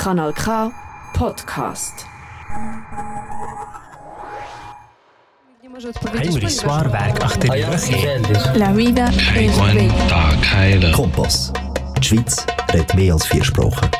Kanal K Podcast. Hajuri Svarberg achterliegt. Ah La vida es bella. Kompass. Die Schweiz redet mehr als vier Sprachen.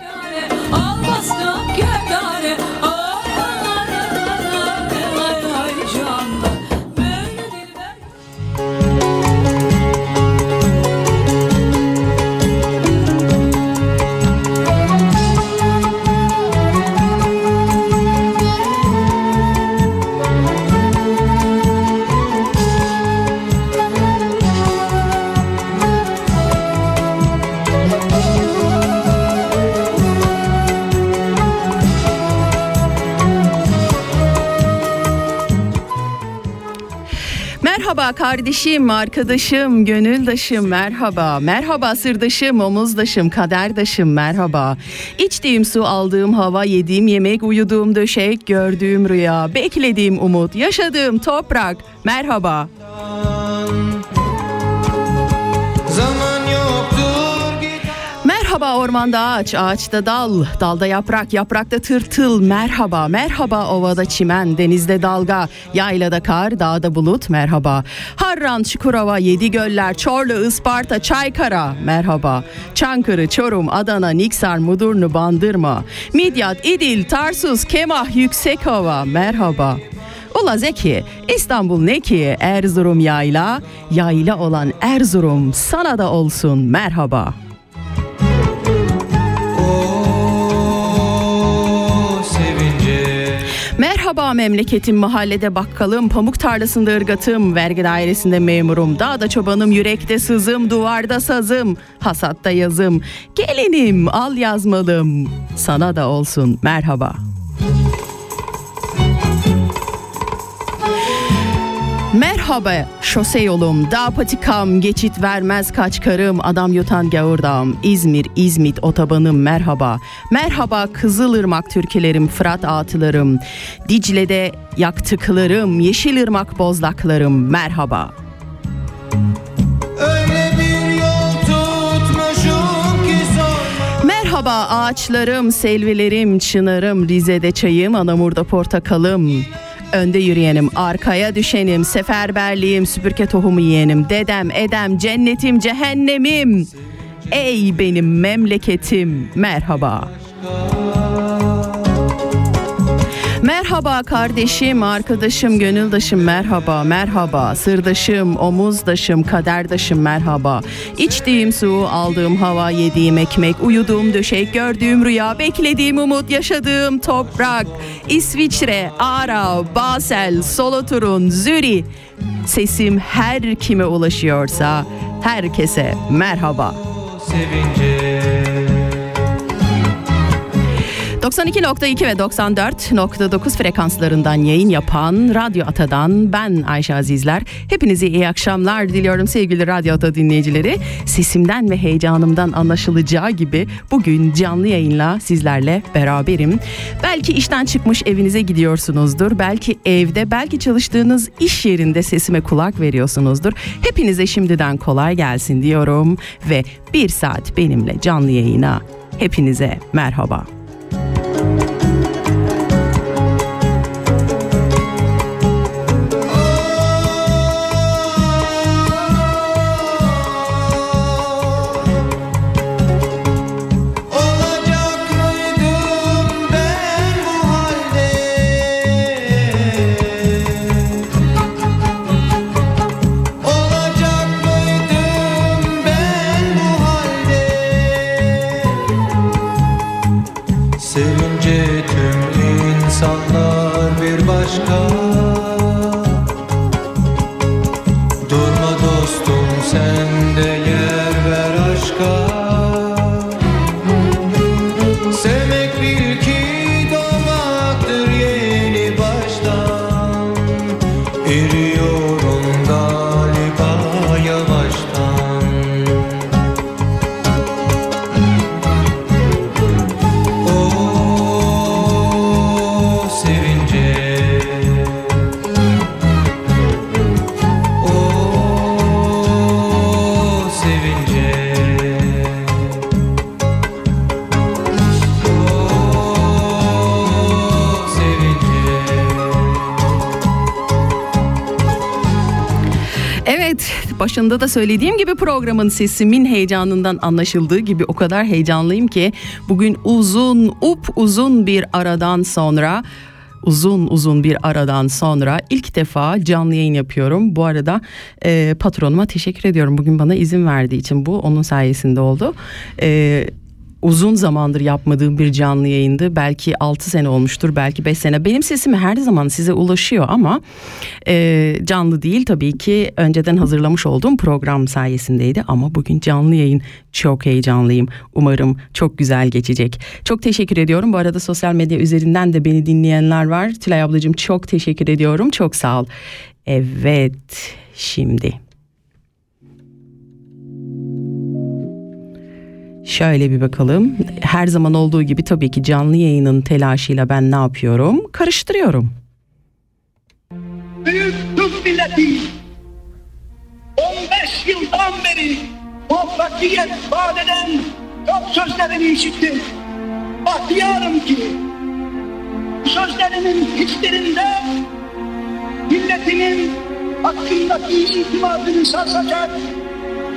Kardeşim, arkadaşım, gönüldaşım merhaba. Merhaba sırdaşım, omuzdaşım, kaderdaşım merhaba. İçtiğim su, aldığım hava, yediğim yemek, uyuduğum döşek, gördüğüm rüya, beklediğim umut, yaşadığım toprak merhaba. Merhaba ormanda ağaç, ağaçta dal, dalda yaprak, yaprakta tırtıl. Merhaba, merhaba ovada çimen, denizde dalga, yaylada kar, dağda bulut. Merhaba. Harran, Çukurova, Yedi Göller, Çorlu, Isparta, Çaykara. Merhaba. Çankırı, Çorum, Adana, Niksar, Mudurnu, Bandırma. Midyat, İdil, Tarsus, Kemah, Yüksekova. Merhaba. Ula Zeki, İstanbul ne ki? Erzurum yayla, yayla olan Erzurum sana da olsun merhaba. Merhaba memleketim mahallede bakkalım, pamuk tarlasında ırgatım, vergi dairesinde memurum, dağda çobanım, yürekte sızım, duvarda sazım, hasatta yazım, gelinim al yazmalım, sana da olsun. Merhaba. Merhaba şose yolum, dağ patikam, geçit vermez kaç karım, adam yutan gavurdağım, İzmir, İzmit otobanım merhaba. Merhaba Kızılırmak türkülerim, Fırat atılarım, Dicle'de yaktıklarım, Yeşilırmak bozlaklarım. Merhaba. Merhaba ağaçlarım, selvilerim, çınarım, Rize'de çayım, Anamur'da portakalım. Önde yürüyenim, arkaya düşenim, seferberliğim, süpürge tohumu yiyenim, dedem, edem, cennetim, cehennemim. Ey benim memleketim, merhaba. Merhaba kardeşim, arkadaşım, gönüldaşım merhaba, merhaba. Sırdaşım, omuzdaşım, kaderdaşım merhaba. İçtiğim su, aldığım hava, yediğim ekmek, uyuduğum döşek, gördüğüm rüya, beklediğim umut, yaşadığım toprak. İsviçre, Ara, Basel, Solothurn, Zürih. Sesim her kime ulaşıyorsa herkese merhaba. sevince 92.2 ve 94.9 frekanslarından yayın yapan Radyo Ata'dan ben Ayşe Azizler. Hepinize iyi akşamlar diliyorum sevgili Radyo Ata dinleyicileri. Sesimden ve heyecanımdan anlaşılacağı gibi bugün canlı yayınla sizlerle beraberim. Belki işten çıkmış evinize gidiyorsunuzdur. Belki evde, belki çalıştığınız iş yerinde sesime kulak veriyorsunuzdur. Hepinize şimdiden kolay gelsin diyorum ve bir saat benimle canlı yayına hepinize merhaba. Başında da söylediğim gibi programın sesimin heyecanından anlaşıldığı gibi o kadar heyecanlıyım ki bugün uzun up uzun bir aradan sonra uzun uzun bir aradan sonra ilk defa canlı yayın yapıyorum. Bu arada e, patronuma teşekkür ediyorum. Bugün bana izin verdiği için bu onun sayesinde oldu. E, uzun zamandır yapmadığım bir canlı yayındı. Belki 6 sene olmuştur, belki 5 sene. Benim sesim her zaman size ulaşıyor ama e, canlı değil tabii ki önceden hazırlamış olduğum program sayesindeydi. Ama bugün canlı yayın çok heyecanlıyım. Umarım çok güzel geçecek. Çok teşekkür ediyorum. Bu arada sosyal medya üzerinden de beni dinleyenler var. Tülay ablacığım çok teşekkür ediyorum. Çok sağ ol. Evet, şimdi... Şöyle bir bakalım. Her zaman olduğu gibi tabii ki canlı yayının telaşıyla ben ne yapıyorum? Karıştırıyorum. Büyük Türk milleti 15 yıldan beri muvaffakiyet vaat eden çok sözlerini işittim. Bahtiyarım ki bu sözlerimin hislerinde milletinin hakkındaki itimadını sarsacak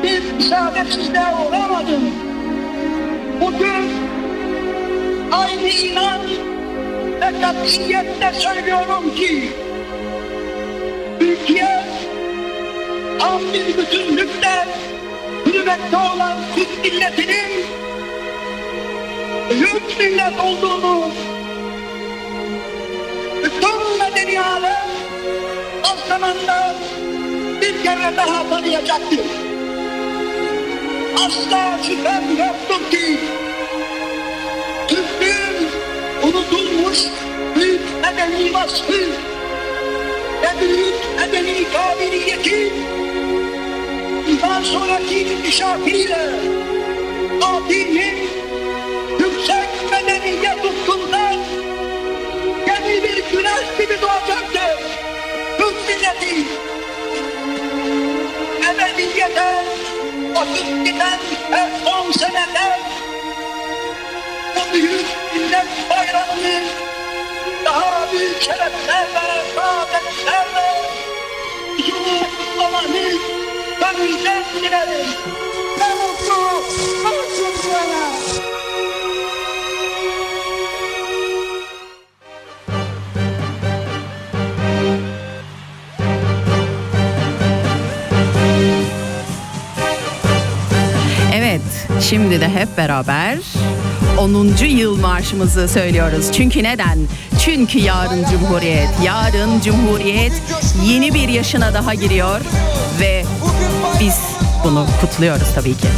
bir saadetsizliğe uğramadım. Bugün aynı inanç ve katiyetle söylüyorum ki Türkiye tam bir bütünlükle hürmette olan Türk milletinin büyük millet olduğunu bütün medeni alem az zamanda bir kere daha tanıyacaktır. Asla şüphem yoktur ki Türklüğün unutulmuş büyük medeni vasfı ve büyük medeni kabiliyeti bundan sonraki inkişafıyla adinin yüksek medeniyet ufkundan yeni bir güneş gibi doğacaktır. Türk milleti ebediyete akıp giden her on senede bu büyük millet bayramını daha büyük şereflerle, saadetlerle huzurla kutlamanı gönülden dilerim. Ne mutlu, ne mutlu şimdi de hep beraber 10. yıl marşımızı söylüyoruz. Çünkü neden? Çünkü yarın Cumhuriyet, yarın Cumhuriyet yeni bir yaşına daha giriyor ve biz bunu kutluyoruz tabii ki.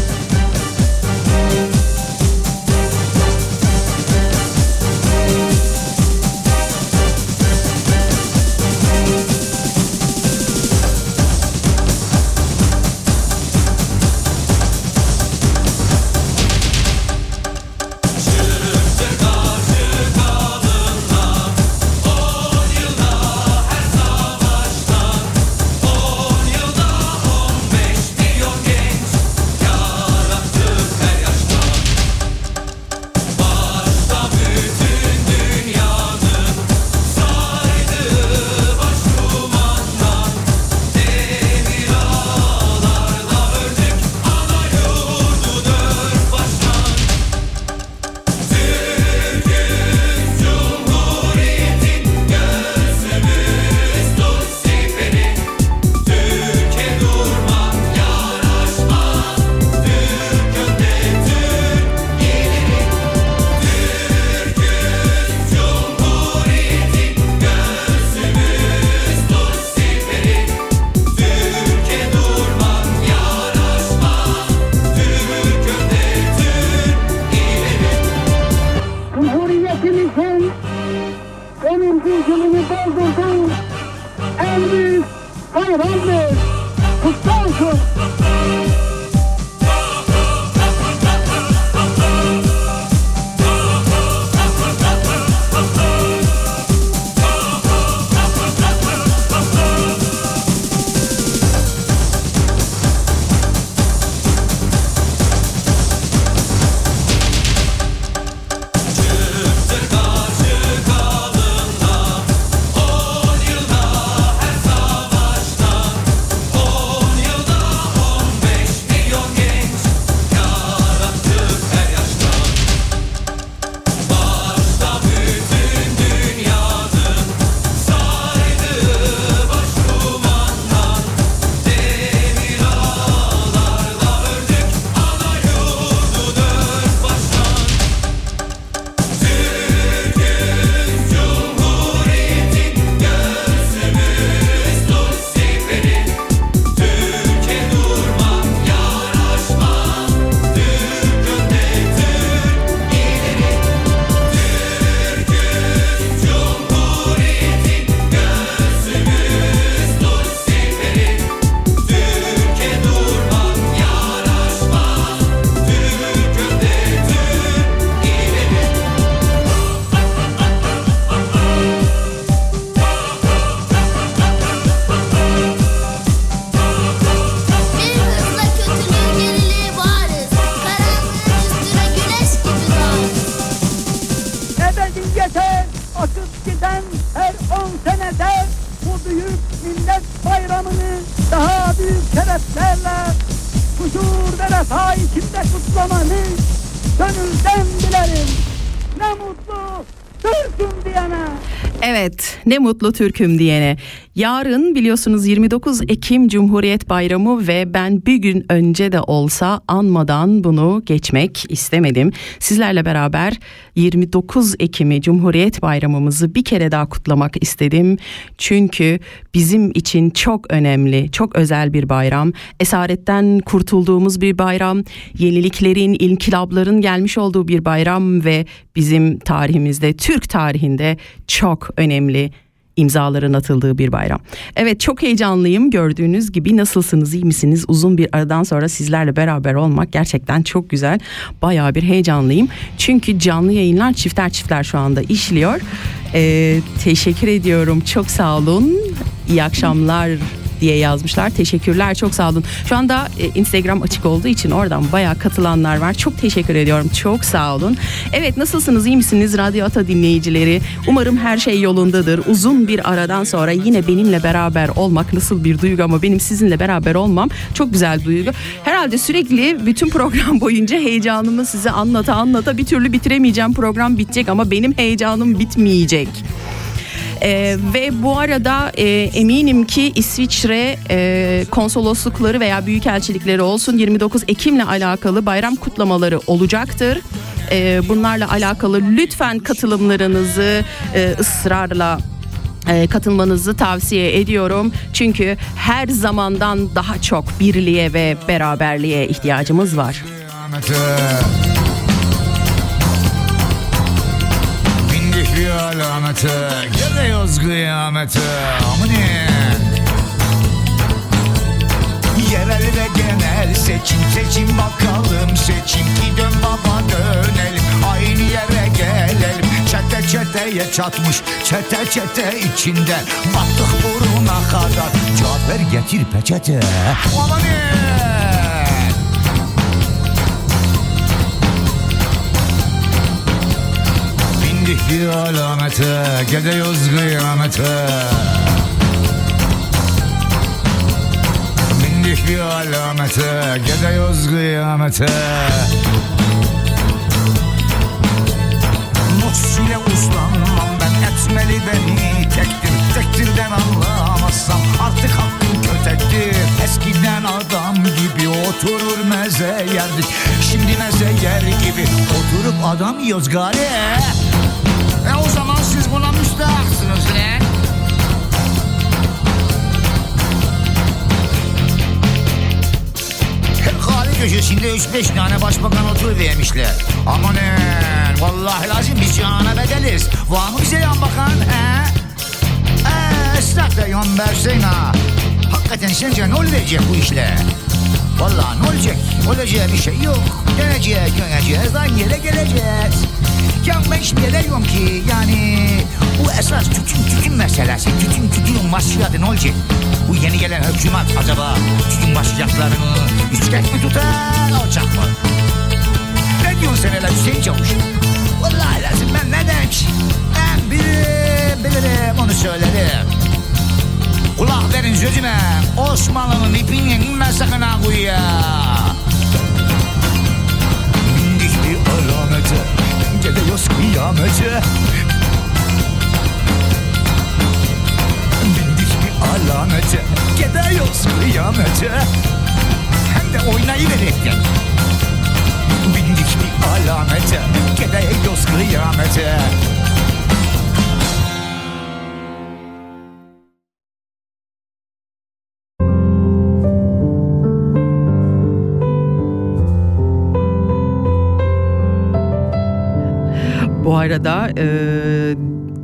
Ne mutlu Türk'üm diyene. Yarın biliyorsunuz 29 Ekim Cumhuriyet Bayramı ve ben bir gün önce de olsa anmadan bunu geçmek istemedim. Sizlerle beraber 29 Ekim'i Cumhuriyet Bayramımızı bir kere daha kutlamak istedim. Çünkü bizim için çok önemli, çok özel bir bayram. Esaretten kurtulduğumuz bir bayram, yeniliklerin, inkılapların gelmiş olduğu bir bayram ve bizim tarihimizde, Türk tarihinde çok önemli imzaların atıldığı bir bayram. Evet çok heyecanlıyım. Gördüğünüz gibi nasılsınız iyi misiniz? Uzun bir aradan sonra sizlerle beraber olmak gerçekten çok güzel. Bayağı bir heyecanlıyım. Çünkü canlı yayınlar çifter çiftler şu anda işliyor. Ee, teşekkür ediyorum. Çok sağ olun. İyi akşamlar diye yazmışlar. Teşekkürler çok sağ olun. Şu anda e, Instagram açık olduğu için oradan bayağı katılanlar var. Çok teşekkür ediyorum. Çok sağ olun. Evet nasılsınız? iyi misiniz? Radyo Ata dinleyicileri. Umarım her şey yolundadır. Uzun bir aradan sonra yine benimle beraber olmak nasıl bir duygu ama benim sizinle beraber olmam çok güzel duygu. Herhalde sürekli bütün program boyunca heyecanımı size anlata anlata bir türlü bitiremeyeceğim. Program bitecek ama benim heyecanım bitmeyecek. Ee, ve bu arada e, eminim ki İsviçre e, konsoloslukları veya büyükelçilikleri olsun 29 Ekim'le alakalı bayram kutlamaları olacaktır. E, bunlarla alakalı lütfen katılımlarınızı e, ısrarla e, katılmanızı tavsiye ediyorum. Çünkü her zamandan daha çok birliğe ve beraberliğe ihtiyacımız var. Alamete Geliyoruz kıyamete. Amine Yerel ve genel seçim seçim bakalım. Seçim ki dön baba dönelim. Aynı yere gelelim. Çete çeteye çatmış çete çete içinde. Battık buruna kadar. Cevap ver getir peçete. Amine Bindik bir alamete Gidiyoruz kıyamete? Bindik bir alamete Gidiyoruz kıyamete? Nuks ile uslanmam ben etmeli beni. Tektir Tektirden anlamazsam artık hakkım kötektir. Eskiden adam gibi oturur meze yerdik Şimdi meze yer gibi oturup adam yiyoruz gari siz buna müstahaksınız? Her kahve köşesinde 3-5 tane başbakan oturuvermişler. Amanın vallahi lazım biz cihana bedeliz. Var mı bize yan bakan he? Eee ıslak da yan versen ha. Hakikaten sence ne olacak bu işle? Vallahi ne olacak? Olacağı bir şey yok. Döneceğiz, döneceğiz, aynı yere geleceğiz. Ne diyorum ki yani bu esas tütün tütün meselesi. Tütün tütün başladı ne olacak? Bu yeni gelen hükümet acaba tütün başlayacaklarını yüksek mi tutar, alacak mı? Ne diyorsun sen hele Hüseyin Çavuş? Vallahi lazım ben ne demek? Ben bilirim, bilirim onu söylerim. Kulak verin sözüme. Osmanlı'nın ipinin inme sakın ha kuyuya. Bindik bir Gidiyoruz kıyamete. Bindik bir alamete. Gidiyoruz kıyamete. Hem de oynayıverekten. Bindik bir alamete. Gidiyoruz kıyamete. Arada e,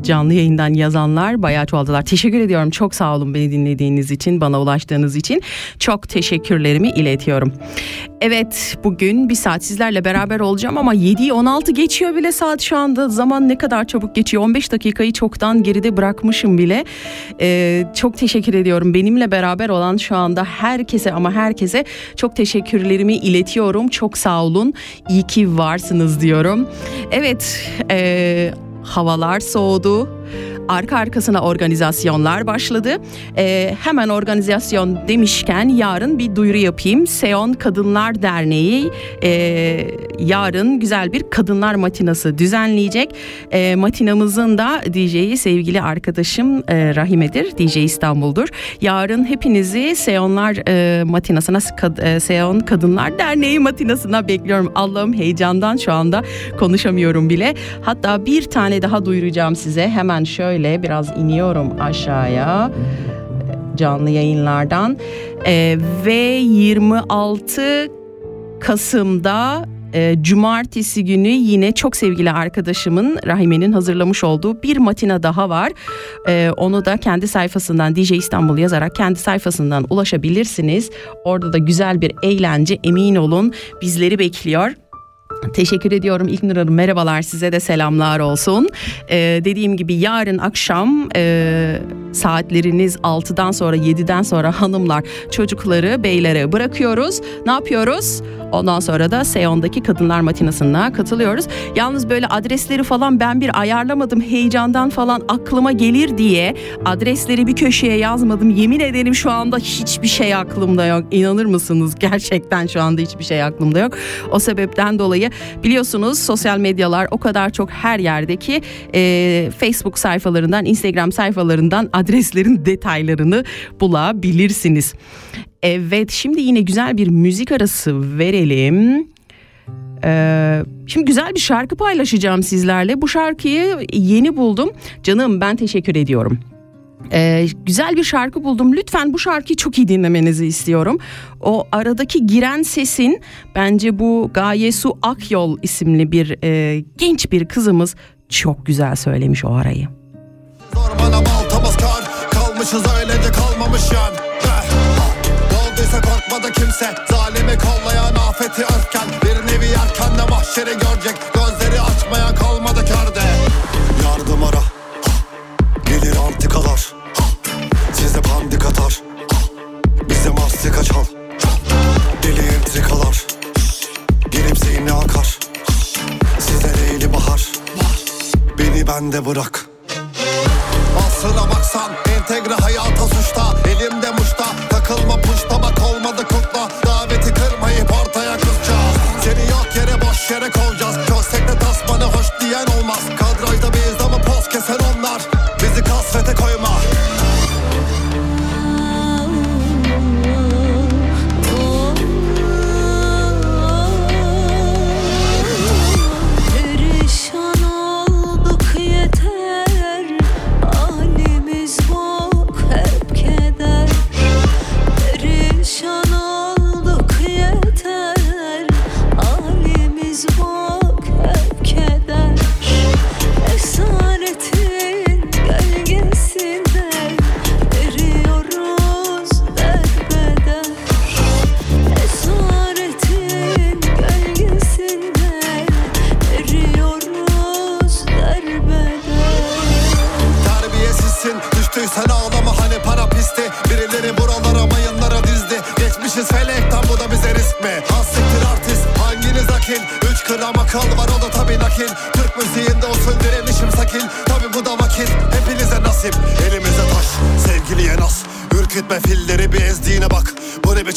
canlı yayından yazanlar bayağı çoğaldılar. Teşekkür ediyorum. Çok sağ olun beni dinlediğiniz için, bana ulaştığınız için. Çok teşekkürlerimi iletiyorum. Evet bugün bir saat sizlerle beraber olacağım ama 7'yi 16 geçiyor bile saat şu anda. Zaman ne kadar çabuk geçiyor. 15 dakikayı çoktan geride bırakmışım bile. Ee, çok teşekkür ediyorum. Benimle beraber olan şu anda herkese ama herkese çok teşekkürlerimi iletiyorum. Çok sağ olun. İyi ki varsınız diyorum. Evet, e, havalar soğudu. Arka arkasına organizasyonlar başladı. E, hemen organizasyon demişken yarın bir duyuru yapayım. Seon Kadınlar Derneği e, yarın güzel bir kadınlar matinası düzenleyecek. E, matinamızın da DJ'yi sevgili arkadaşım e, Rahime'dir. DJ İstanbul'dur. Yarın hepinizi Seonlar e, matinasına, kad, e, Seon Kadınlar Derneği matinasına bekliyorum. Allah'ım heyecandan şu anda konuşamıyorum bile. Hatta bir tane daha duyuracağım size. Hemen şöyle biraz iniyorum aşağıya canlı yayınlardan. E, ve 26 Kasım'da e, cumartesi günü yine çok sevgili arkadaşımın Rahime'nin hazırlamış olduğu bir matina daha var. E, onu da kendi sayfasından DJ İstanbul yazarak kendi sayfasından ulaşabilirsiniz. Orada da güzel bir eğlence emin olun bizleri bekliyor. Teşekkür ediyorum İlknur Hanım. Merhabalar size de selamlar olsun. Ee, dediğim gibi yarın akşam e, saatleriniz 6'dan sonra 7'den sonra hanımlar çocukları beylere bırakıyoruz. Ne yapıyoruz? Ondan sonra da Seon'daki kadınlar matinasına katılıyoruz. Yalnız böyle adresleri falan ben bir ayarlamadım. Heyecandan falan aklıma gelir diye adresleri bir köşeye yazmadım. Yemin ederim şu anda hiçbir şey aklımda yok. İnanır mısınız? Gerçekten şu anda hiçbir şey aklımda yok. O sebepten dolayı biliyorsunuz sosyal medyalar o kadar çok her yerdeki e, Facebook sayfalarından, Instagram sayfalarından adreslerin detaylarını bulabilirsiniz. Evet şimdi yine güzel bir müzik arası verelim. Ee, şimdi güzel bir şarkı paylaşacağım sizlerle. Bu şarkıyı yeni buldum. Canım ben teşekkür ediyorum. Ee, güzel bir şarkı buldum. Lütfen bu şarkıyı çok iyi dinlemenizi istiyorum. O aradaki giren sesin bence bu Gaye Su Akyol isimli bir e, genç bir kızımız çok güzel söylemiş o arayı. Zor bana baltamız kar Kalmışız öylece kalmamış yan Dolduysa korkmadı kimse. Zalimi kollayan afeti örken Bir nevi erken de mahşeri görecek. Gözleri açmayan kalmadı kerde. Yardım ara. Gelir antikalar. Size pandik atar Bize mastika çal. Deli entrikalar. Gelipse yine akar. Size leyli bahar. Beni bende bırak. Aslına baksan entegre hayata suçta. Elimde muşta takılma puşta bak olmadı kutla. Daveti kırmayıp ortaya kızacağız. Seni yok yere boş yere kovacağız. Köstekte tasmanı hoş diyen olmaz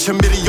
Bu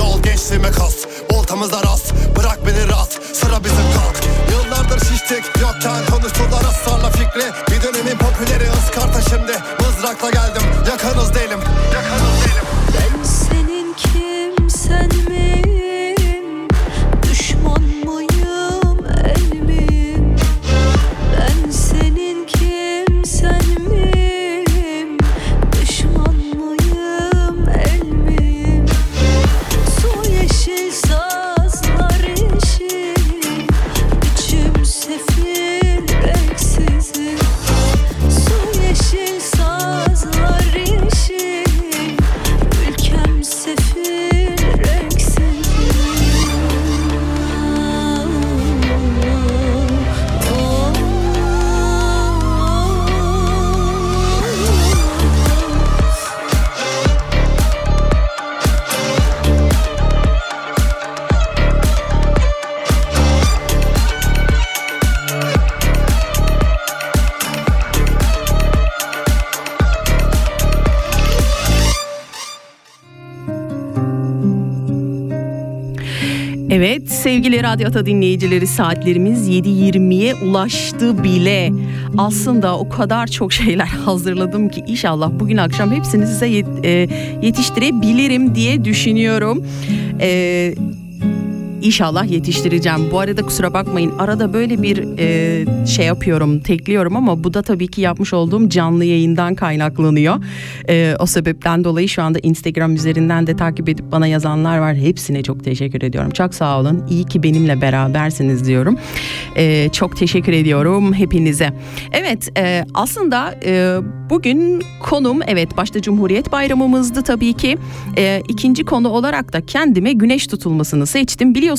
Evet sevgili Radyo Ata dinleyicileri saatlerimiz 7.20'ye ulaştı bile. Aslında o kadar çok şeyler hazırladım ki inşallah bugün akşam hepsini size yet- e, yetiştirebilirim diye düşünüyorum. Eee İnşallah yetiştireceğim. Bu arada kusura bakmayın arada böyle bir e, şey yapıyorum tekliyorum ama bu da tabii ki yapmış olduğum canlı yayından kaynaklanıyor. E, o sebepten dolayı şu anda Instagram üzerinden de takip edip bana yazanlar var. Hepsine çok teşekkür ediyorum. Çok sağ olun. İyi ki benimle berabersiniz diyorum. E, çok teşekkür ediyorum hepinize. Evet e, aslında e, bugün konum evet başta Cumhuriyet Bayramımızdı tabii ki. E, ikinci konu olarak da kendime güneş tutulmasını seçtim. Biliyorsunuz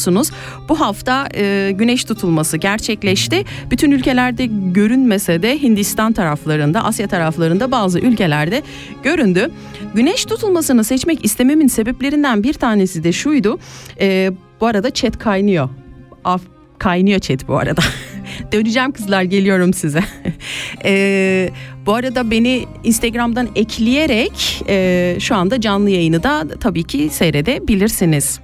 bu hafta e, güneş tutulması gerçekleşti. Bütün ülkelerde görünmese de Hindistan taraflarında, Asya taraflarında bazı ülkelerde göründü. Güneş tutulmasını seçmek istememin sebeplerinden bir tanesi de şuydu. E, bu arada chat kaynıyor. Af, kaynıyor chat bu arada. Döneceğim kızlar geliyorum size. e, bu arada beni Instagram'dan ekleyerek e, şu anda canlı yayını da tabii ki seyredebilirsiniz.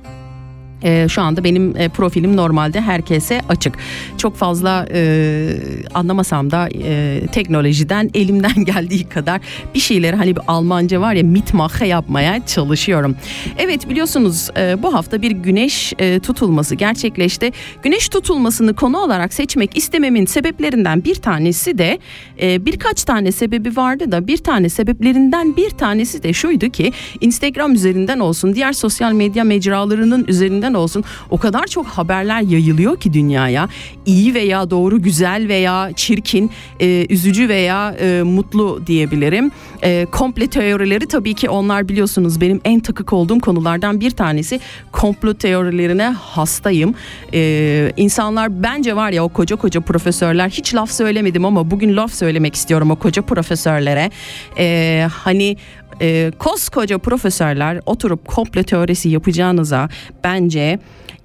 Ee, şu anda benim e, profilim normalde herkese açık. Çok fazla e, anlamasam da e, teknolojiden elimden geldiği kadar bir şeyleri hani bir Almanca var ya mitmache yapmaya çalışıyorum. Evet biliyorsunuz e, bu hafta bir güneş e, tutulması gerçekleşti. Güneş tutulmasını konu olarak seçmek istememin sebeplerinden bir tanesi de e, birkaç tane sebebi vardı da bir tane sebeplerinden bir tanesi de şuydu ki Instagram üzerinden olsun diğer sosyal medya mecralarının üzerinden olsun. O kadar çok haberler yayılıyor ki dünyaya. İyi veya doğru güzel veya çirkin e, üzücü veya e, mutlu diyebilirim. E, komple teorileri tabii ki onlar biliyorsunuz benim en takık olduğum konulardan bir tanesi. Komplo teorilerine hastayım. E, insanlar bence var ya o koca koca profesörler hiç laf söylemedim ama bugün laf söylemek istiyorum o koca profesörlere. E, hani e, koskoca profesörler oturup komplo teorisi yapacağınıza bence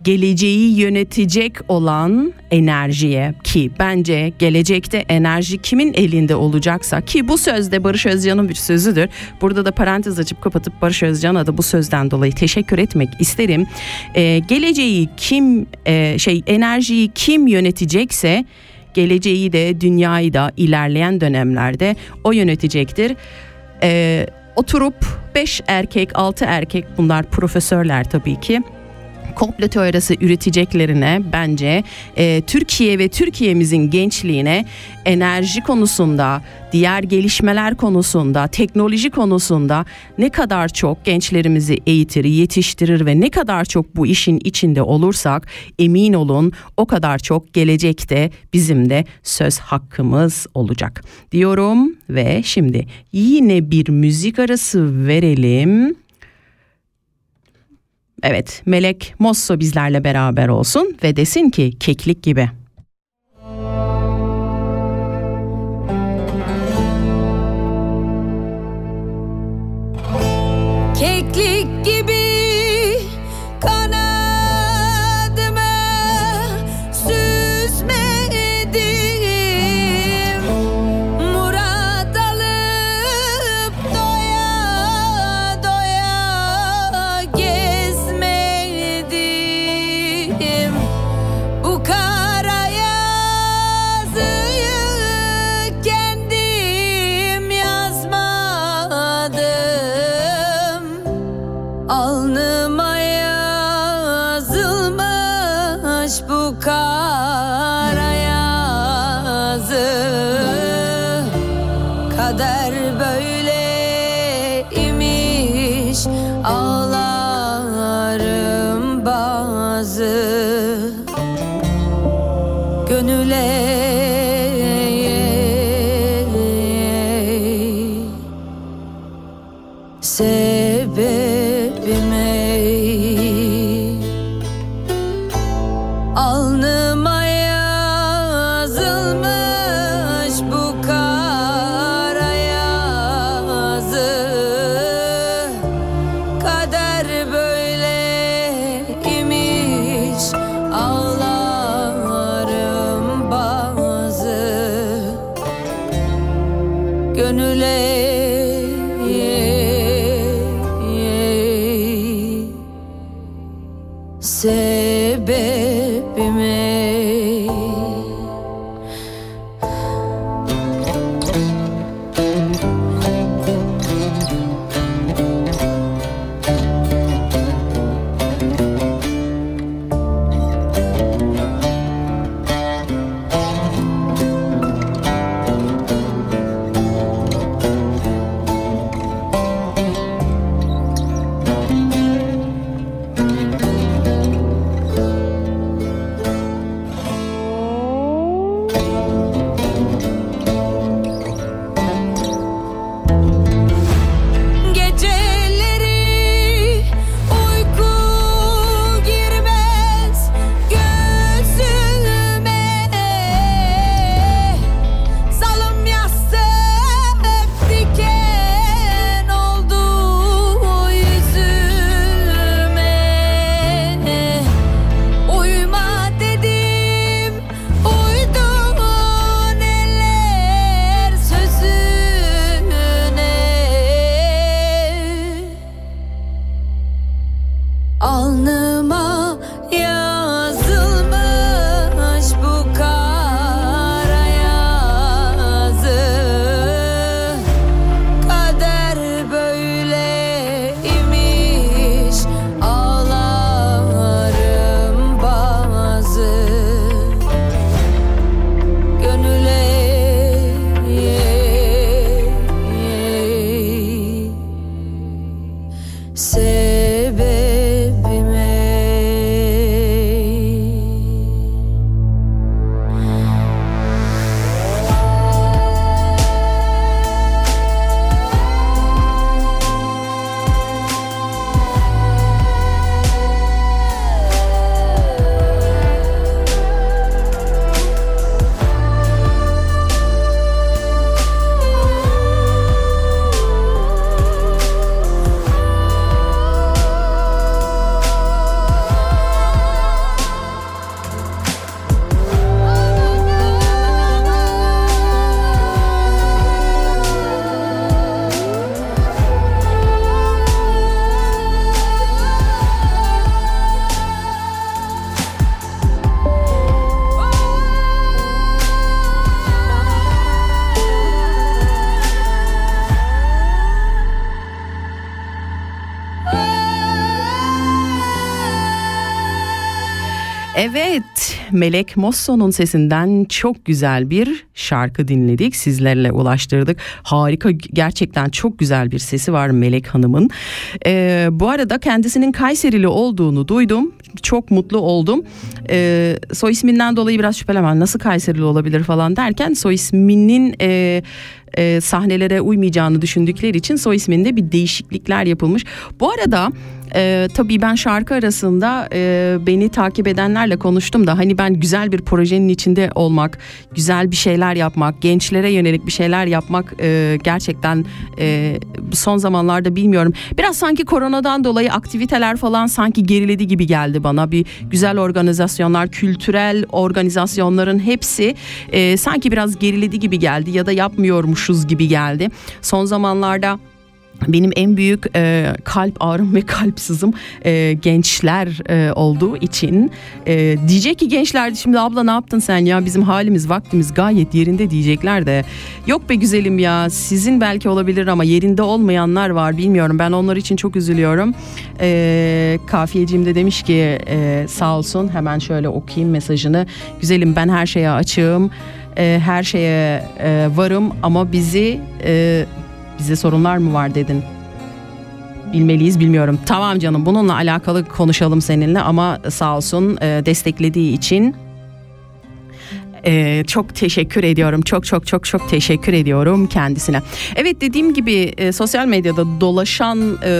geleceği yönetecek olan enerjiye ki bence gelecekte enerji kimin elinde olacaksa ki bu sözde Barış Özcan'ın bir sözüdür. Burada da parantez açıp kapatıp Barış Özcan'a da bu sözden dolayı teşekkür etmek isterim. Ee, geleceği kim e, şey enerjiyi kim yönetecekse geleceği de dünyayı da ilerleyen dönemlerde o yönetecektir. Ee, oturup 5 erkek 6 erkek bunlar profesörler tabii ki komplo teorisi üreteceklerine bence e, Türkiye ve Türkiye'mizin gençliğine enerji konusunda, diğer gelişmeler konusunda, teknoloji konusunda ne kadar çok gençlerimizi eğitir, yetiştirir ve ne kadar çok bu işin içinde olursak emin olun o kadar çok gelecekte bizim de söz hakkımız olacak diyorum ve şimdi yine bir müzik arası verelim. Evet, Melek Mosso bizlerle beraber olsun ve desin ki keklik gibi. Evet, Melek Mosso'nun sesinden çok güzel bir şarkı dinledik. Sizlerle ulaştırdık. Harika, gerçekten çok güzel bir sesi var Melek Hanım'ın. Ee, bu arada kendisinin Kayserili olduğunu duydum. Çok mutlu oldum. Ee, soy isminden dolayı biraz şüphelemem. Nasıl Kayserili olabilir falan derken soy isminin... E, e, sahnelere uymayacağını düşündükleri için soy isminde bir değişiklikler yapılmış. Bu arada e, tabii ben şarkı arasında e, beni takip edenlerle konuştum da hani ben güzel bir projenin içinde olmak, güzel bir şeyler yapmak, gençlere yönelik bir şeyler yapmak e, gerçekten e, son zamanlarda bilmiyorum. Biraz sanki koronadan dolayı aktiviteler falan sanki geriledi gibi geldi bana. Bir güzel organizasyonlar, kültürel organizasyonların hepsi e, sanki biraz geriledi gibi geldi ya da yapmıyormuşuz gibi geldi. Son zamanlarda benim en büyük e, kalp ağrım ve kalp sızım e, gençler e, olduğu için e, diyecek ki gençler şimdi abla ne yaptın sen ya? Bizim halimiz vaktimiz gayet yerinde diyecekler de yok be güzelim ya sizin belki olabilir ama yerinde olmayanlar var. Bilmiyorum ben onlar için çok üzülüyorum. E, kafiyeciğim de demiş ki e, sağ olsun hemen şöyle okuyayım mesajını. Güzelim ben her şeye açığım e, her şeye e, varım ama bizi e, bize sorunlar mı var dedin. Bilmeliyiz bilmiyorum. Tamam canım bununla alakalı konuşalım seninle ama sağ olsun e, desteklediği için ee, çok teşekkür ediyorum. Çok çok çok çok teşekkür ediyorum kendisine. Evet dediğim gibi e, sosyal medyada dolaşan e,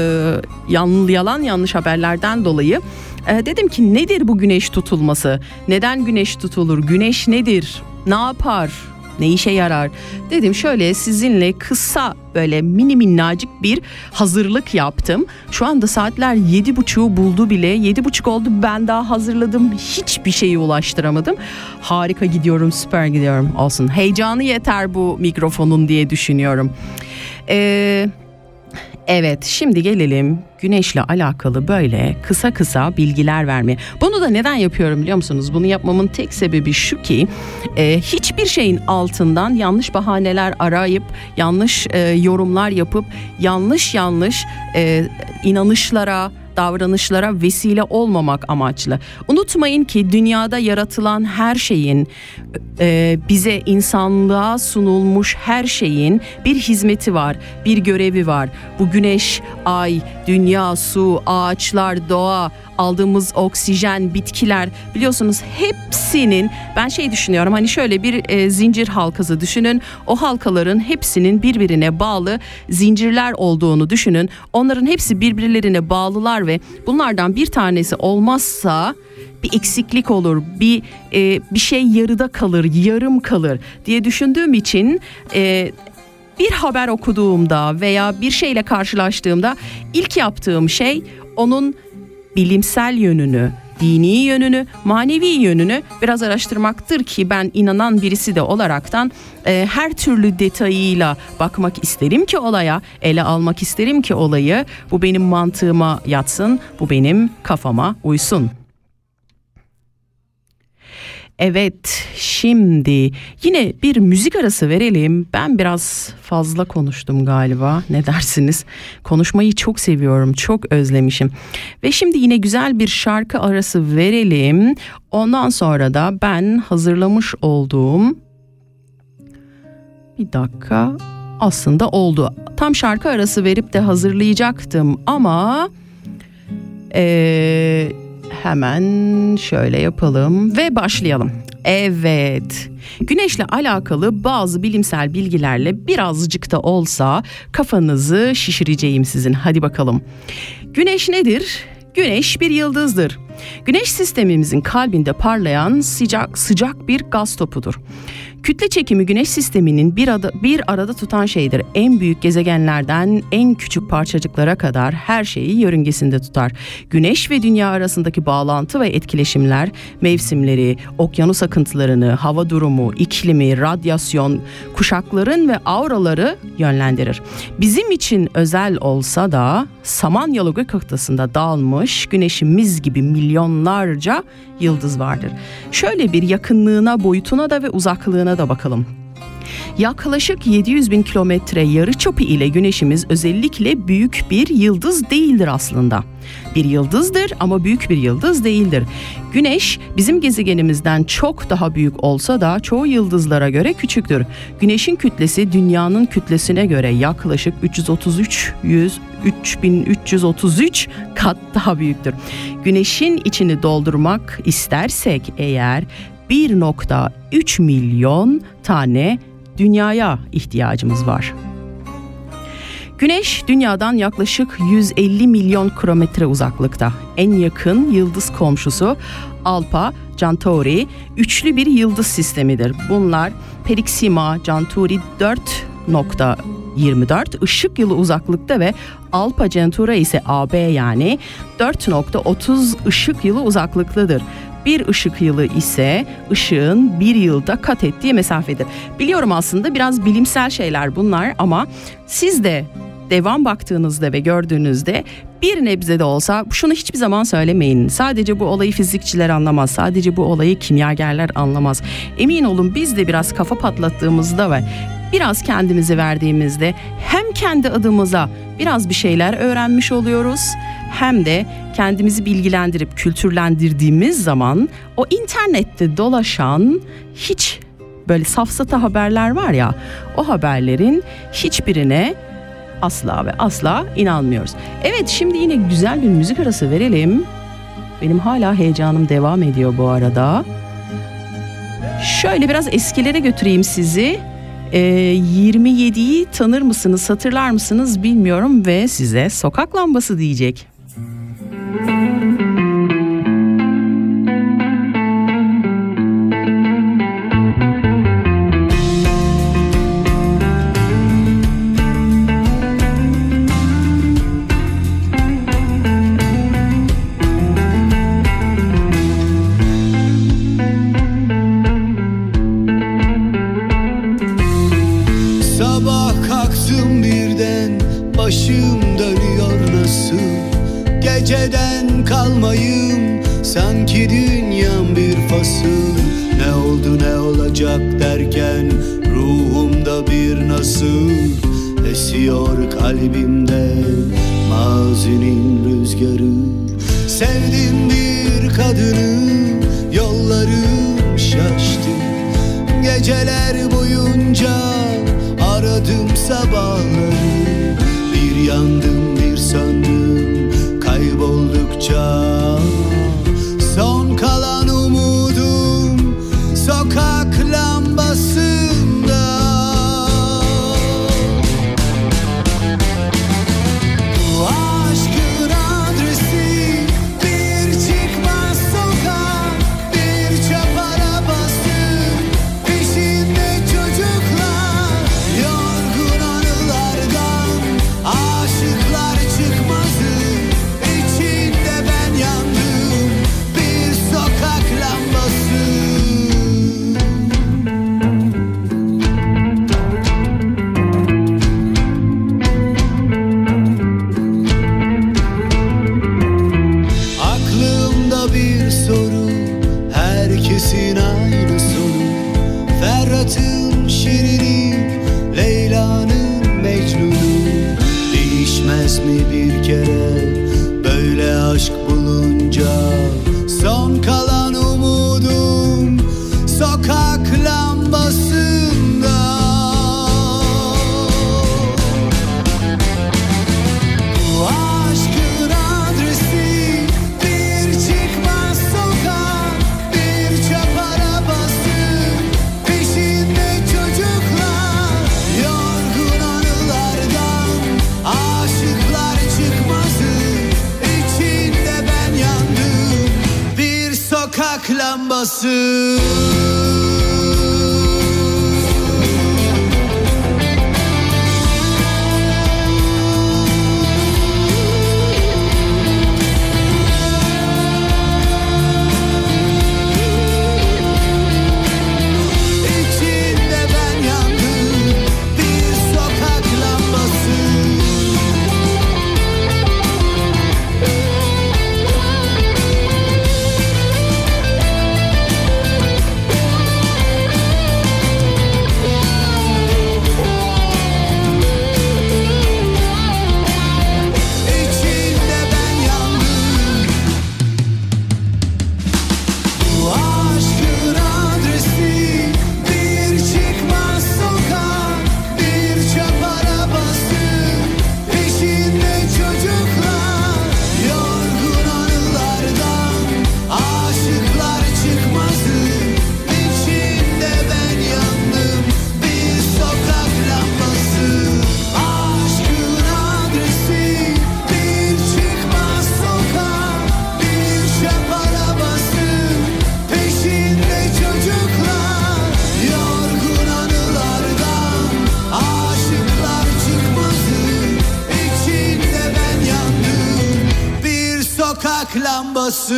yan, yalan yanlış haberlerden dolayı e, dedim ki nedir bu güneş tutulması? Neden güneş tutulur? Güneş nedir? Ne yapar? Ne işe yarar? Dedim şöyle sizinle kısa böyle mini minnacık bir hazırlık yaptım. Şu anda saatler yedi buçuğu buldu bile. Yedi buçuk oldu ben daha hazırladım. Hiçbir şeyi ulaştıramadım. Harika gidiyorum süper gidiyorum olsun. Heyecanı yeter bu mikrofonun diye düşünüyorum. Eee... Evet şimdi gelelim güneşle alakalı böyle kısa kısa bilgiler vermeye. Bunu da neden yapıyorum biliyor musunuz? Bunu yapmamın tek sebebi şu ki e, hiçbir şeyin altından yanlış bahaneler arayıp yanlış e, yorumlar yapıp yanlış yanlış e, inanışlara davranışlara vesile olmamak amaçlı. Unutmayın ki dünyada yaratılan her şeyin e, bize insanlığa sunulmuş her şeyin bir hizmeti var, bir görevi var. Bu güneş, ay, dünya, su, ağaçlar, doğa, aldığımız oksijen, bitkiler biliyorsunuz hepsinin ben şey düşünüyorum hani şöyle bir e, zincir halkası düşünün. O halkaların hepsinin birbirine bağlı zincirler olduğunu düşünün. Onların hepsi birbirlerine bağlılar ve bunlardan bir tanesi olmazsa bir eksiklik olur, bir e, bir şey yarıda kalır, yarım kalır diye düşündüğüm için e, bir haber okuduğumda veya bir şeyle karşılaştığımda ilk yaptığım şey onun bilimsel yönünü, dini yönünü, manevi yönünü biraz araştırmaktır ki ben inanan birisi de olaraktan e, her türlü detayıyla bakmak isterim ki olaya, ele almak isterim ki olayı bu benim mantığıma yatsın, bu benim kafama uysun. Evet şimdi yine bir müzik arası verelim. Ben biraz fazla konuştum galiba ne dersiniz? Konuşmayı çok seviyorum çok özlemişim. Ve şimdi yine güzel bir şarkı arası verelim. Ondan sonra da ben hazırlamış olduğum bir dakika aslında oldu. Tam şarkı arası verip de hazırlayacaktım ama... Ee, Hemen şöyle yapalım ve başlayalım. Evet. Güneşle alakalı bazı bilimsel bilgilerle birazcık da olsa kafanızı şişireceğim sizin. Hadi bakalım. Güneş nedir? Güneş bir yıldızdır. Güneş sistemimizin kalbinde parlayan sıcak sıcak bir gaz topudur. Kütle çekimi güneş sisteminin bir, ada, bir arada tutan şeydir. En büyük gezegenlerden en küçük parçacıklara kadar her şeyi yörüngesinde tutar. Güneş ve dünya arasındaki bağlantı ve etkileşimler mevsimleri, okyanus akıntılarını, hava durumu, iklimi, radyasyon, kuşakların ve auraları yönlendirir. Bizim için özel olsa da Samanyolu kıtasında dağılmış güneşimiz gibi milyonlarca yıldız vardır. Şöyle bir yakınlığına, boyutuna da ve uzaklığına da bakalım. Yaklaşık 700 bin kilometre yarıçapı ile güneşimiz özellikle büyük bir yıldız değildir aslında. Bir yıldızdır ama büyük bir yıldız değildir. Güneş bizim gezegenimizden çok daha büyük olsa da çoğu yıldızlara göre küçüktür. Güneşin kütlesi dünyanın kütlesine göre yaklaşık 333 100 3333 kat daha büyüktür. Güneşin içini doldurmak istersek eğer 1.3 milyon tane dünyaya ihtiyacımız var. Güneş dünyadan yaklaşık 150 milyon kilometre uzaklıkta. En yakın yıldız komşusu Alpha Centauri üçlü bir yıldız sistemidir. Bunlar Perixima Centauri 4.24 ışık yılı uzaklıkta ve Alpha Centauri ise AB yani 4.30 ışık yılı uzaklıktadır. Bir ışık yılı ise ışığın bir yılda kat ettiği mesafedir. Biliyorum aslında biraz bilimsel şeyler bunlar ama siz de devam baktığınızda ve gördüğünüzde bir nebze de olsa şunu hiçbir zaman söylemeyin. Sadece bu olayı fizikçiler anlamaz. Sadece bu olayı kimyagerler anlamaz. Emin olun biz de biraz kafa patlattığımızda ve biraz kendimizi verdiğimizde hem kendi adımıza biraz bir şeyler öğrenmiş oluyoruz hem de kendimizi bilgilendirip kültürlendirdiğimiz zaman o internette dolaşan hiç böyle safsata haberler var ya o haberlerin hiçbirine asla ve asla inanmıyoruz. Evet şimdi yine güzel bir müzik arası verelim. Benim hala heyecanım devam ediyor bu arada. Şöyle biraz eskilere götüreyim sizi. Ee, 27'yi tanır mısınız, hatırlar mısınız bilmiyorum ve size sokak lambası diyecek. Lambası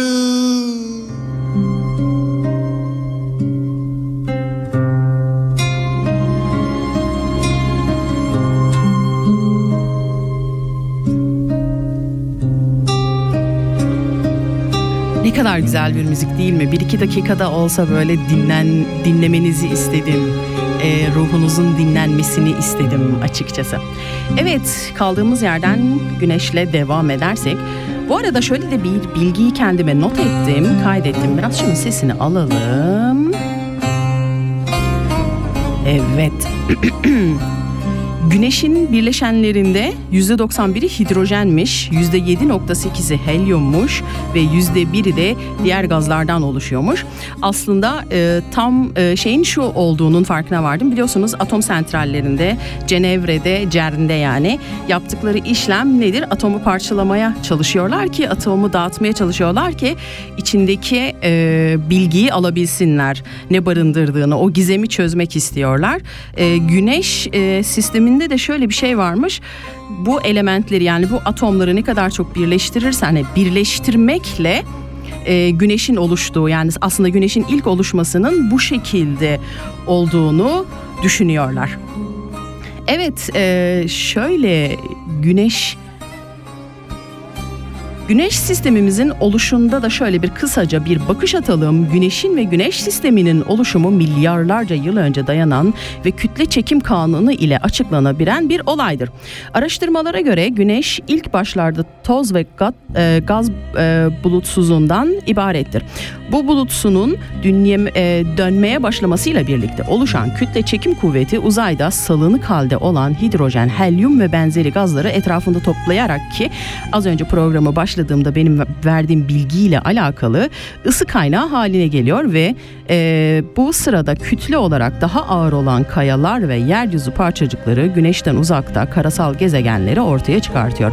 Ne kadar güzel bir müzik değil mi? Bir iki dakikada olsa böyle dinlen dinlemenizi istedim. Ee, ruhunuzun dinlenmesini istedim açıkçası. Evet kaldığımız yerden güneşle devam edersek. Bu arada şöyle de bir bilgiyi kendime not ettim, kaydettim. Biraz şunun sesini alalım. Evet. Güneşin birleşenlerinde %91'i hidrojenmiş, %7.8'i helyummuş ve %1'i de diğer gazlardan oluşuyormuş. Aslında e, tam e, şeyin şu olduğunun farkına vardım. Biliyorsunuz atom santrallerinde, Cenevre'de, CERN'de yani yaptıkları işlem nedir? Atomu parçalamaya çalışıyorlar ki, atomu dağıtmaya çalışıyorlar ki içindeki e, bilgiyi alabilsinler. Ne barındırdığını, o gizemi çözmek istiyorlar. E, güneş e, sisteminde de şöyle bir şey varmış. Bu elementleri yani bu atomları ne kadar çok birleştirirsen, hani birleştirmekle e, güneşin oluştuğu yani aslında güneşin ilk oluşmasının bu şekilde olduğunu düşünüyorlar. Evet e, şöyle güneş Güneş sistemimizin oluşunda da şöyle bir kısaca bir bakış atalım. Güneşin ve güneş sisteminin oluşumu milyarlarca yıl önce dayanan ve kütle çekim kanunu ile açıklanabilen bir olaydır. Araştırmalara göre güneş ilk başlarda toz ve gaz, e, gaz e, bulutsuzundan ibarettir. Bu bulutsunun dünyem, e, dönmeye başlamasıyla birlikte oluşan kütle çekim kuvveti uzayda salınık halde olan hidrojen, helyum ve benzeri gazları etrafında toplayarak ki az önce programı başladığımda benim verdiğim bilgiyle alakalı ısı kaynağı haline geliyor ve e, bu sırada kütle olarak daha ağır olan kayalar ve yeryüzü parçacıkları güneşten uzakta karasal gezegenleri ortaya çıkartıyor.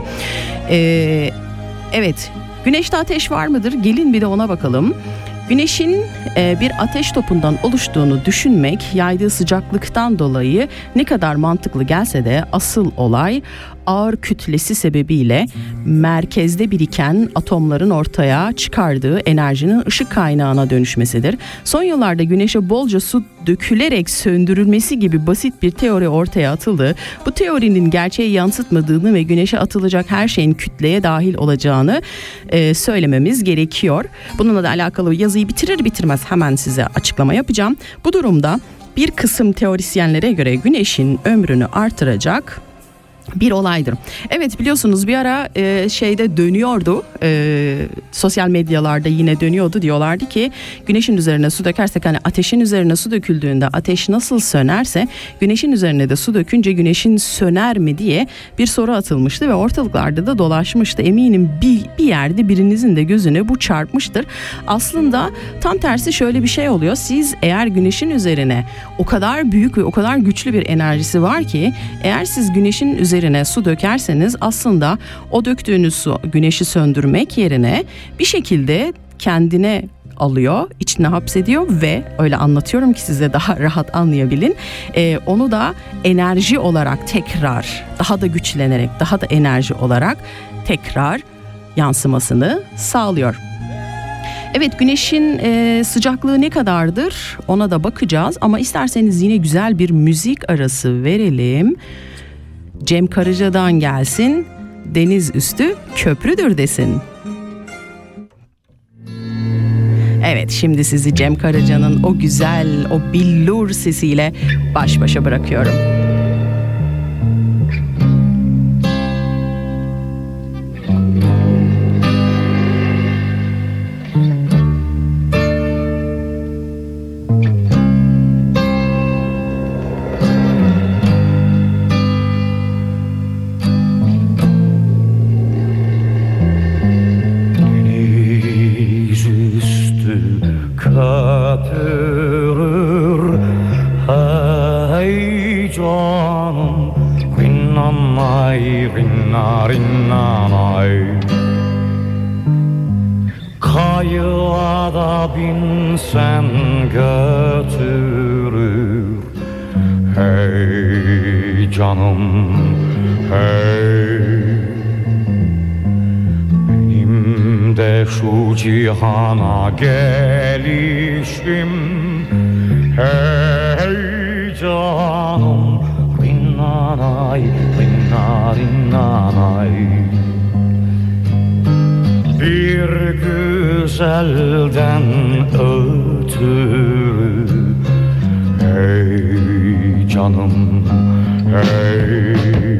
E, evet güneşte ateş var mıdır? Gelin bir de ona bakalım. Güneşin e, bir ateş topundan oluştuğunu düşünmek yaydığı sıcaklıktan dolayı ne kadar mantıklı gelse de asıl olay ağır kütlesi sebebiyle merkezde biriken atomların ortaya çıkardığı enerjinin ışık kaynağına dönüşmesidir. Son yıllarda güneşe bolca su dökülerek söndürülmesi gibi basit bir teori ortaya atıldı. Bu teorinin gerçeği yansıtmadığını ve güneşe atılacak her şeyin kütleye dahil olacağını e, söylememiz gerekiyor. Bununla da alakalı yazıyı bitirir bitirmez hemen size açıklama yapacağım. Bu durumda bir kısım teorisyenlere göre güneşin ömrünü artıracak bir olaydır. Evet biliyorsunuz bir ara e, şeyde dönüyordu e, sosyal medyalarda yine dönüyordu diyorlardı ki güneşin üzerine su dökersek hani ateşin üzerine su döküldüğünde ateş nasıl sönerse güneşin üzerine de su dökünce güneşin söner mi diye bir soru atılmıştı ve ortalıklarda da dolaşmıştı. Eminim bir, bir yerde birinizin de gözüne bu çarpmıştır. Aslında tam tersi şöyle bir şey oluyor. Siz eğer güneşin üzerine o kadar büyük ve o kadar güçlü bir enerjisi var ki eğer siz güneşin üzerine üzerine su dökerseniz aslında o döktüğünüz su güneşi söndürmek yerine bir şekilde kendine alıyor, içine hapsediyor ve öyle anlatıyorum ki size daha rahat anlayabilin. Ee, onu da enerji olarak tekrar, daha da güçlenerek, daha da enerji olarak tekrar yansımasını sağlıyor. Evet güneşin e, sıcaklığı ne kadardır ona da bakacağız ama isterseniz yine güzel bir müzik arası verelim. Cem Karaca'dan gelsin, deniz üstü köprüdür desin. Evet şimdi sizi Cem Karaca'nın o güzel, o billur sesiyle baş başa bırakıyorum. Canım, hey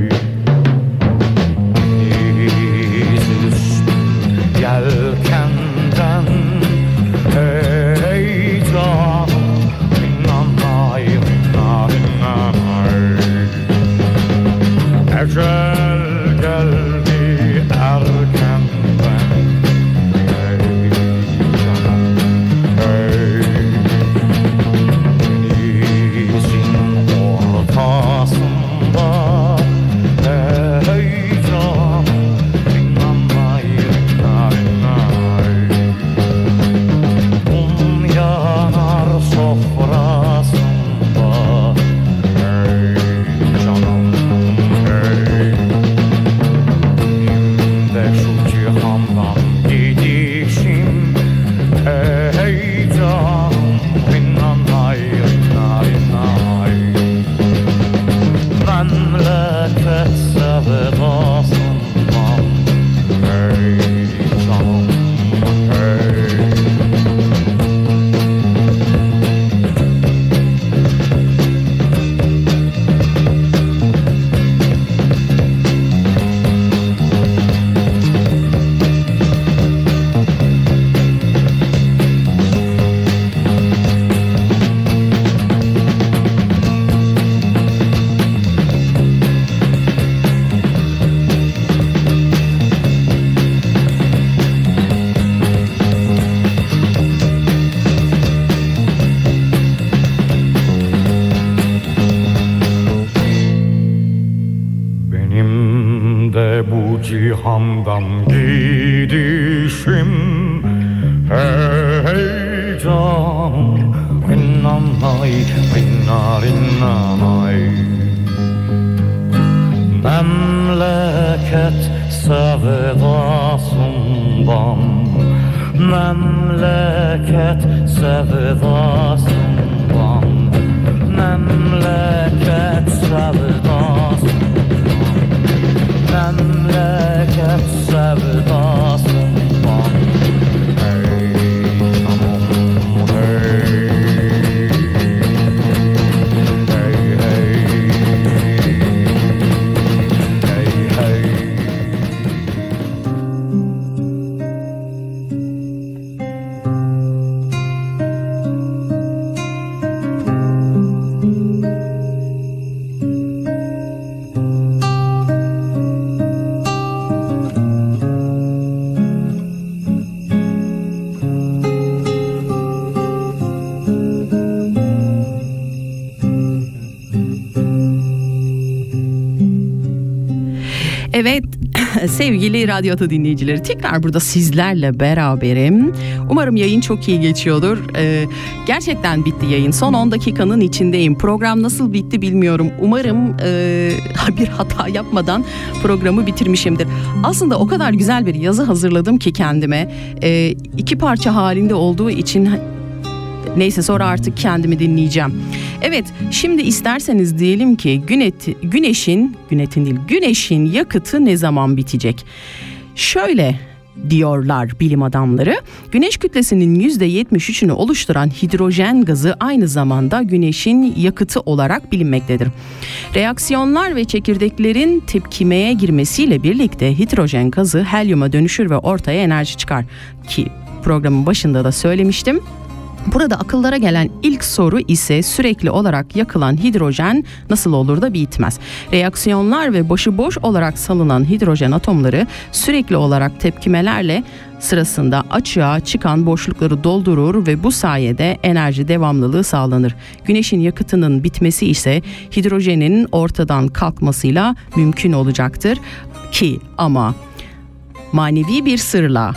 Benim de bu cihandan gidişim. Hey, canım Rinnanay, rinna rinnanay Memleket sevdasından. Memleket sevdasından sevdasından sevgili Radyo Ata dinleyicileri tekrar burada sizlerle beraberim. Umarım yayın çok iyi geçiyordur. Ee, gerçekten bitti yayın. Son 10 dakikanın içindeyim. Program nasıl bitti bilmiyorum. Umarım e, bir hata yapmadan programı bitirmişimdir. Aslında o kadar güzel bir yazı hazırladım ki kendime. E, iki parça halinde olduğu için Neyse sonra artık kendimi dinleyeceğim. Evet şimdi isterseniz diyelim ki güneti, güneşin, günetin değil güneşin yakıtı ne zaman bitecek? Şöyle diyorlar bilim adamları. Güneş kütlesinin %73'ünü oluşturan hidrojen gazı aynı zamanda güneşin yakıtı olarak bilinmektedir. Reaksiyonlar ve çekirdeklerin tepkimeye girmesiyle birlikte hidrojen gazı helyuma dönüşür ve ortaya enerji çıkar. Ki programın başında da söylemiştim. Burada akıllara gelen ilk soru ise sürekli olarak yakılan hidrojen nasıl olur da bitmez. Reaksiyonlar ve başıboş olarak salınan hidrojen atomları sürekli olarak tepkimelerle sırasında açığa çıkan boşlukları doldurur ve bu sayede enerji devamlılığı sağlanır. Güneşin yakıtının bitmesi ise hidrojenin ortadan kalkmasıyla mümkün olacaktır ki ama manevi bir sırla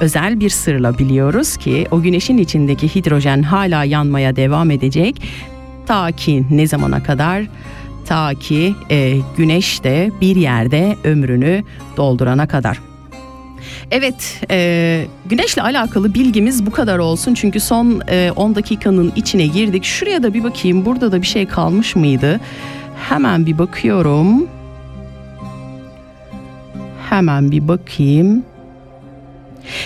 özel bir sırla biliyoruz ki o güneşin içindeki hidrojen hala yanmaya devam edecek. Ta ki ne zamana kadar? Ta ki e, güneş de bir yerde ömrünü doldurana kadar. Evet, e, güneşle alakalı bilgimiz bu kadar olsun. Çünkü son e, 10 dakikanın içine girdik. Şuraya da bir bakayım, burada da bir şey kalmış mıydı? Hemen bir bakıyorum. Hemen bir bakayım.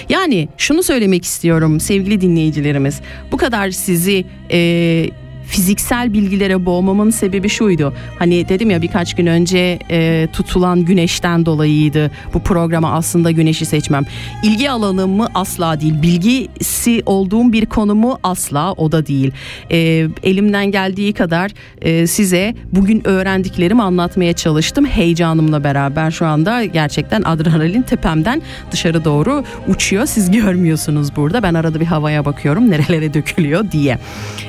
Yani şunu söylemek istiyorum sevgili dinleyicilerimiz. Bu kadar sizi e, fiziksel bilgilere boğmamın sebebi şuydu. Hani dedim ya birkaç gün önce e, tutulan güneşten dolayıydı bu programa aslında güneşi seçmem. İlgi alanımı asla değil. Bilgisi olduğum bir konumu asla o da değil. E, elimden geldiği kadar e, size bugün öğrendiklerimi anlatmaya çalıştım. Heyecanımla beraber şu anda gerçekten adrenalin tepemden dışarı doğru uçuyor. Siz görmüyorsunuz burada. Ben arada bir havaya bakıyorum nerelere dökülüyor diye.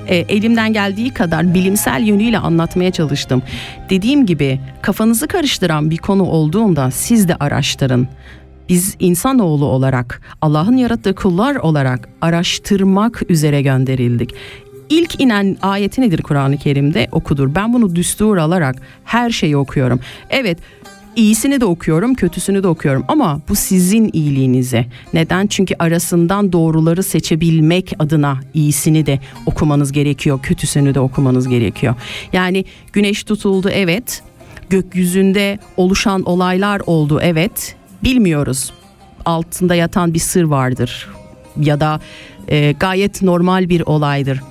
E, elimden geldiği kadar bilimsel yönüyle anlatmaya çalıştım. Dediğim gibi kafanızı karıştıran bir konu olduğunda siz de araştırın. Biz insanoğlu olarak, Allah'ın yarattığı kullar olarak araştırmak üzere gönderildik. İlk inen ayeti nedir Kur'an-ı Kerim'de? Okudur. Ben bunu düstur alarak her şeyi okuyorum. Evet, İyisini de okuyorum, kötüsünü de okuyorum ama bu sizin iyiliğinize. Neden? Çünkü arasından doğruları seçebilmek adına iyisini de okumanız gerekiyor, kötüsünü de okumanız gerekiyor. Yani güneş tutuldu evet, gökyüzünde oluşan olaylar oldu evet, bilmiyoruz. Altında yatan bir sır vardır ya da e, gayet normal bir olaydır.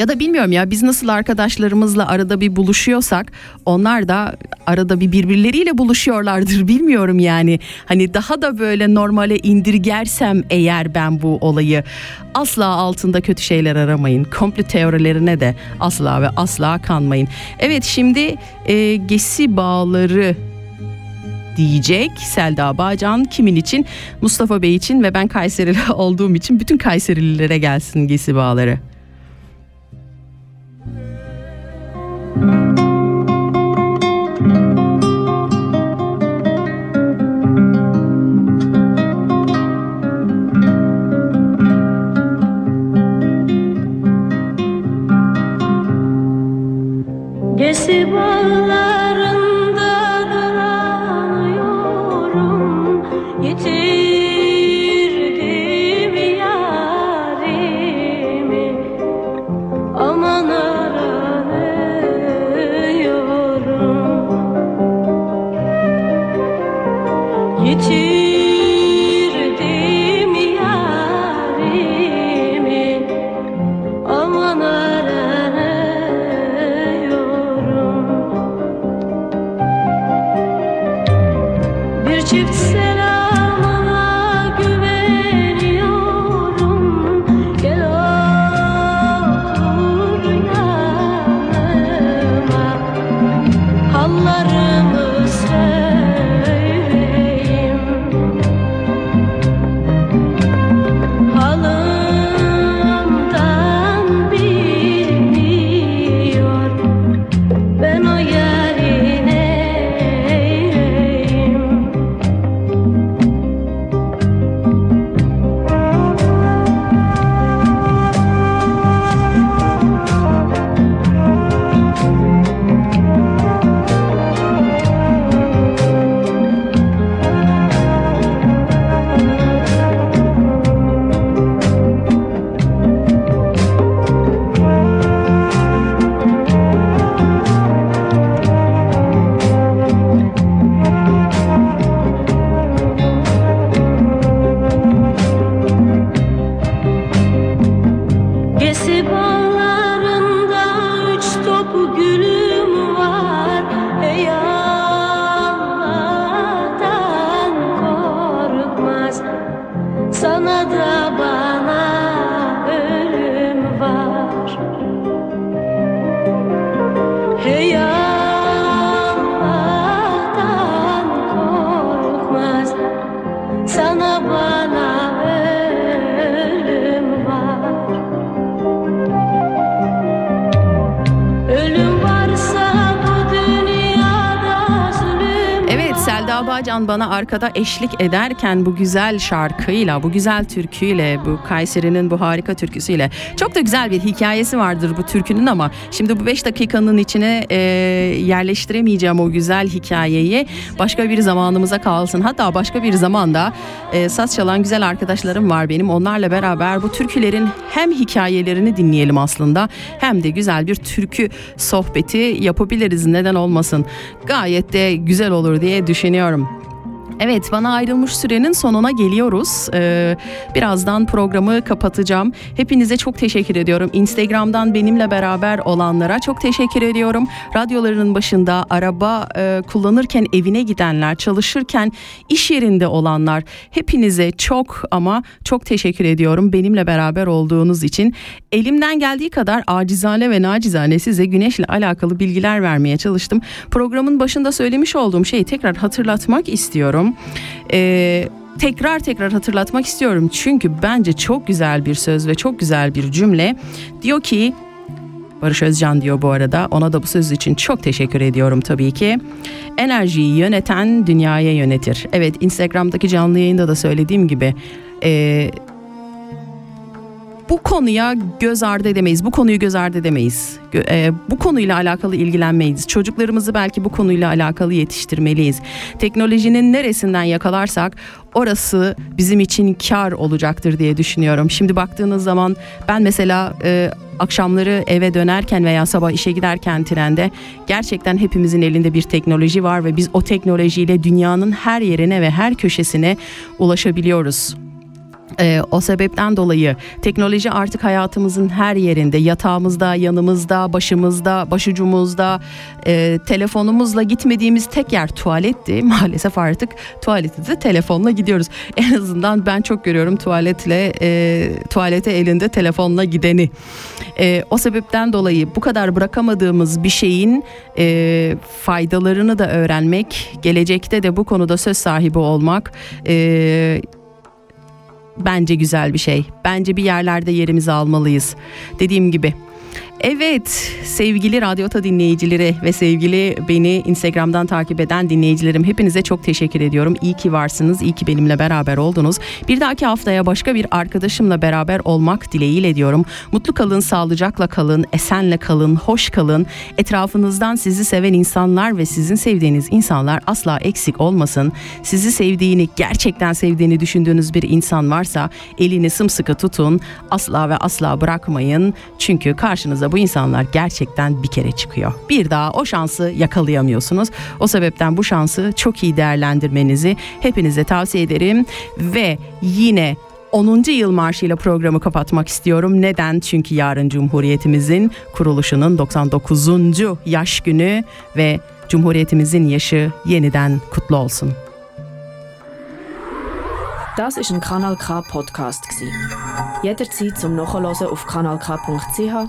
Ya da bilmiyorum ya biz nasıl arkadaşlarımızla arada bir buluşuyorsak onlar da arada bir birbirleriyle buluşuyorlardır bilmiyorum yani. Hani daha da böyle normale indirgersem eğer ben bu olayı asla altında kötü şeyler aramayın. Komplo teorilerine de asla ve asla kanmayın. Evet şimdi e, gesi bağları diyecek Selda Bağcan kimin için Mustafa Bey için ve ben Kayserili olduğum için bütün Kayserililere gelsin gesi bağları. 一起。Hülya Bağcan bana arkada eşlik ederken bu güzel şarkıyla, bu güzel türküyle, bu Kayseri'nin bu harika türküsüyle çok da güzel bir hikayesi vardır bu türkünün ama şimdi bu 5 dakikanın içine e, yerleştiremeyeceğim o güzel hikayeyi. Başka bir zamanımıza kalsın. Hatta başka bir zamanda e, saz çalan güzel arkadaşlarım var benim. Onlarla beraber bu türkülerin hem hikayelerini dinleyelim aslında hem de güzel bir türkü sohbeti yapabiliriz. Neden olmasın? Gayet de güzel olur diye düşünüyorum. Evet bana ayrılmış sürenin sonuna geliyoruz. Ee, birazdan programı kapatacağım. Hepinize çok teşekkür ediyorum. Instagram'dan benimle beraber olanlara çok teşekkür ediyorum. Radyolarının başında araba e, kullanırken evine gidenler, çalışırken iş yerinde olanlar hepinize çok ama çok teşekkür ediyorum. Benimle beraber olduğunuz için elimden geldiği kadar acizane ve nacizane size güneşle alakalı bilgiler vermeye çalıştım. Programın başında söylemiş olduğum şeyi tekrar hatırlatmak istiyorum. Ee, tekrar tekrar hatırlatmak istiyorum çünkü bence çok güzel bir söz ve çok güzel bir cümle. Diyor ki Barış Özcan diyor bu arada. Ona da bu söz için çok teşekkür ediyorum tabii ki. Enerjiyi yöneten dünyaya yönetir. Evet Instagram'daki canlı yayında da söylediğim gibi e, bu konuya göz ardı edemeyiz. Bu konuyu göz ardı edemeyiz. E, bu konuyla alakalı ilgilenmeliyiz. Çocuklarımızı belki bu konuyla alakalı yetiştirmeliyiz. Teknolojinin neresinden yakalarsak orası bizim için kar olacaktır diye düşünüyorum. Şimdi baktığınız zaman ben mesela e, akşamları eve dönerken veya sabah işe giderken trende gerçekten hepimizin elinde bir teknoloji var ve biz o teknolojiyle dünyanın her yerine ve her köşesine ulaşabiliyoruz. Ee, o sebepten dolayı teknoloji artık hayatımızın her yerinde, yatağımızda, yanımızda, başımızda, başucumuzda, e, telefonumuzla gitmediğimiz tek yer tuvaletti. Maalesef artık tuvalete de telefonla gidiyoruz. En azından ben çok görüyorum tuvaletle e, tuvalete elinde telefonla gideni. E, o sebepten dolayı bu kadar bırakamadığımız bir şeyin e, faydalarını da öğrenmek, gelecekte de bu konuda söz sahibi olmak. E, bence güzel bir şey. Bence bir yerlerde yerimizi almalıyız. Dediğim gibi. Evet sevgili Radyota dinleyicileri ve sevgili beni Instagram'dan takip eden dinleyicilerim hepinize çok teşekkür ediyorum. İyi ki varsınız, iyi ki benimle beraber oldunuz. Bir dahaki haftaya başka bir arkadaşımla beraber olmak dileğiyle diyorum. Mutlu kalın, sağlıcakla kalın, esenle kalın, hoş kalın. Etrafınızdan sizi seven insanlar ve sizin sevdiğiniz insanlar asla eksik olmasın. Sizi sevdiğini, gerçekten sevdiğini düşündüğünüz bir insan varsa elini sımsıkı tutun. Asla ve asla bırakmayın. Çünkü karşınıza bu insanlar gerçekten bir kere çıkıyor. Bir daha o şansı yakalayamıyorsunuz. O sebepten bu şansı çok iyi değerlendirmenizi hepinize tavsiye ederim ve yine 10. yıl marşıyla programı kapatmak istiyorum. Neden? Çünkü yarın Cumhuriyetimizin kuruluşunun 99. yaş günü ve Cumhuriyetimizin yaşı yeniden kutlu olsun. Das ist ein Kanal K Podcast gsi. Jederzeit zum Nachhören auf kanalk.ch